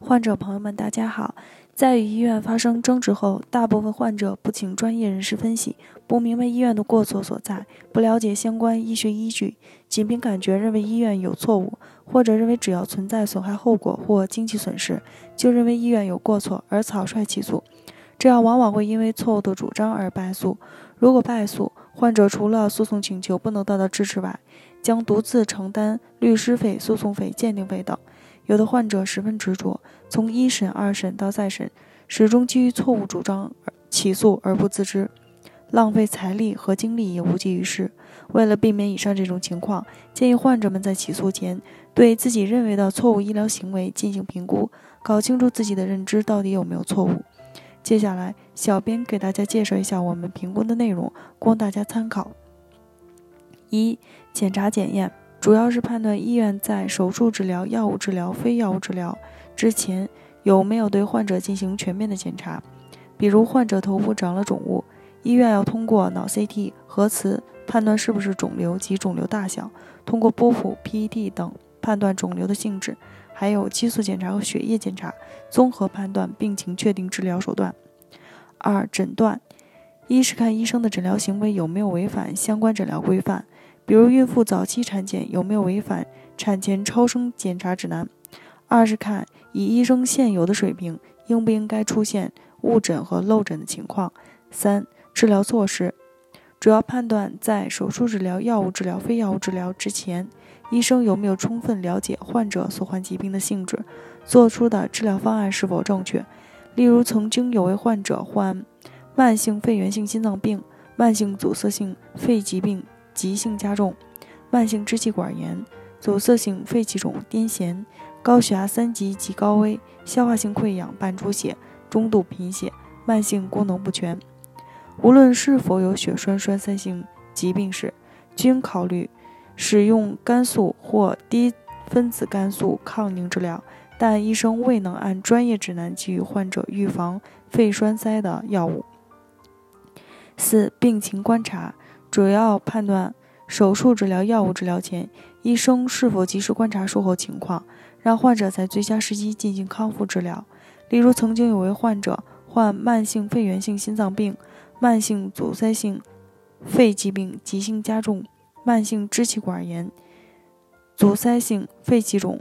患者朋友们，大家好。在与医院发生争执后，大部分患者不请专业人士分析，不明白医院的过错所在，不了解相关医学依据，仅凭感觉认为医院有错误，或者认为只要存在损害后果或经济损失，就认为医院有过错而草率起诉，这样往往会因为错误的主张而败诉。如果败诉，患者除了诉讼请求不能得到支持外，将独自承担律师费、诉讼费、鉴定费等。有的患者十分执着，从一审、二审到再审，始终基于错误主张起诉而不自知，浪费财力和精力也无济于事。为了避免以上这种情况，建议患者们在起诉前对自己认为的错误医疗行为进行评估，搞清楚自己的认知到底有没有错误。接下来，小编给大家介绍一下我们评估的内容，供大家参考。一、检查检验。主要是判断医院在手术治疗、药物治疗、非药物治疗之前有没有对患者进行全面的检查。比如患者头部长了肿物，医院要通过脑 CT、核磁判断是不是肿瘤及肿瘤大小，通过波谱、PET 等判断肿瘤的性质，还有激素检查和血液检查，综合判断病情，确定治疗手段。二、诊断，一是看医生的诊疗行为有没有违反相关诊疗规范。比如孕妇早期产检有没有违反产前超声检查指南？二是看以医生现有的水平，应不应该出现误诊和漏诊的情况？三、治疗措施，主要判断在手术治疗、药物治疗、非药物治疗之前，医生有没有充分了解患者所患疾病的性质，做出的治疗方案是否正确？例如，曾经有位患者患慢性肺源性心脏病、慢性阻塞性肺疾病。急性加重，慢性支气管炎、阻塞性肺气肿、癫痫、高血压三级及高危、消化性溃疡伴出血、中度贫血、慢性功能不全。无论是否有血栓栓塞性疾病史，均考虑使用肝素或低分子肝素抗凝治疗，但医生未能按专业指南给予患者预防肺栓塞的药物。四、病情观察。主要判断手术治疗、药物治疗前，医生是否及时观察术后情况，让患者在最佳时机进行康复治疗。例如，曾经有位患者患慢性肺源性心脏病、慢性阻塞性肺疾病急性加重、慢性支气管炎、阻塞性肺气肿、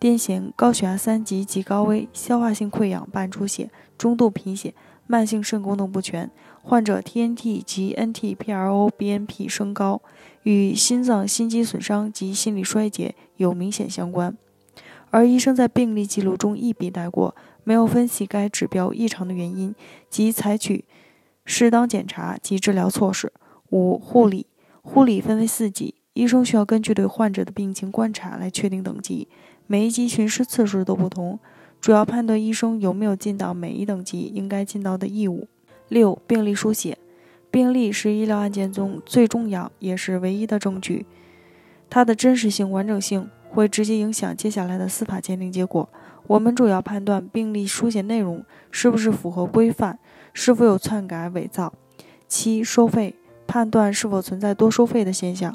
癫痫、高血压三级及高危、消化性溃疡伴出血、中度贫血。慢性肾功能不全，患者 TNT 及 NT-proBNP 升高，与心脏心肌损伤及心理衰竭有明显相关，而医生在病例记录中一笔带过，没有分析该指标异常的原因及采取适当检查及治疗措施。五、护理，护理分为四级，医生需要根据对患者的病情观察来确定等级，每一级巡视次数都不同。主要判断医生有没有尽到每一等级应该尽到的义务。六、病历书写，病历是医疗案件中最重要也是唯一的证据，它的真实性、完整性会直接影响接下来的司法鉴定结果。我们主要判断病历书写内容是不是符合规范，是否有篡改、伪造。七、收费，判断是否存在多收费的现象。